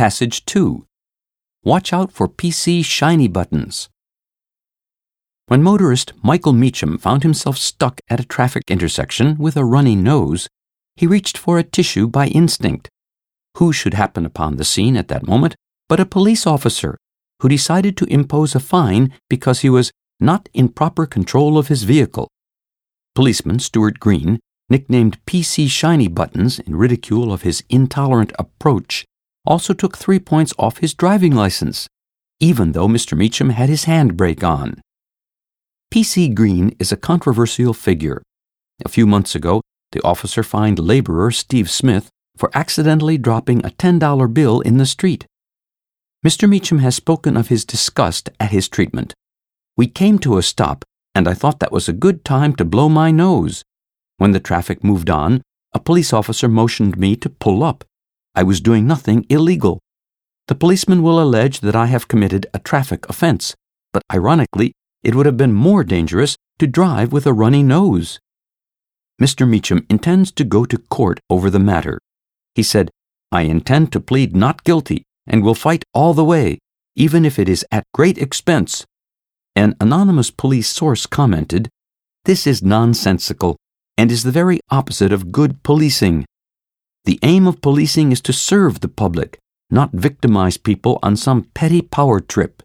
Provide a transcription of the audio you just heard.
Passage 2 Watch out for PC shiny buttons. When motorist Michael Meacham found himself stuck at a traffic intersection with a runny nose, he reached for a tissue by instinct. Who should happen upon the scene at that moment but a police officer who decided to impose a fine because he was not in proper control of his vehicle. Policeman Stuart Green, nicknamed PC Shiny Buttons in ridicule of his intolerant approach, also took three points off his driving license, even though Mr. Meacham had his handbrake on. PC Green is a controversial figure. A few months ago, the officer fined laborer Steve Smith for accidentally dropping a $10 bill in the street. Mr. Meacham has spoken of his disgust at his treatment. We came to a stop, and I thought that was a good time to blow my nose. When the traffic moved on, a police officer motioned me to pull up. I was doing nothing illegal. The policeman will allege that I have committed a traffic offense, but ironically, it would have been more dangerous to drive with a runny nose. Mr. Meacham intends to go to court over the matter. He said, I intend to plead not guilty and will fight all the way, even if it is at great expense. An anonymous police source commented, This is nonsensical and is the very opposite of good policing. The aim of policing is to serve the public, not victimize people on some petty power trip.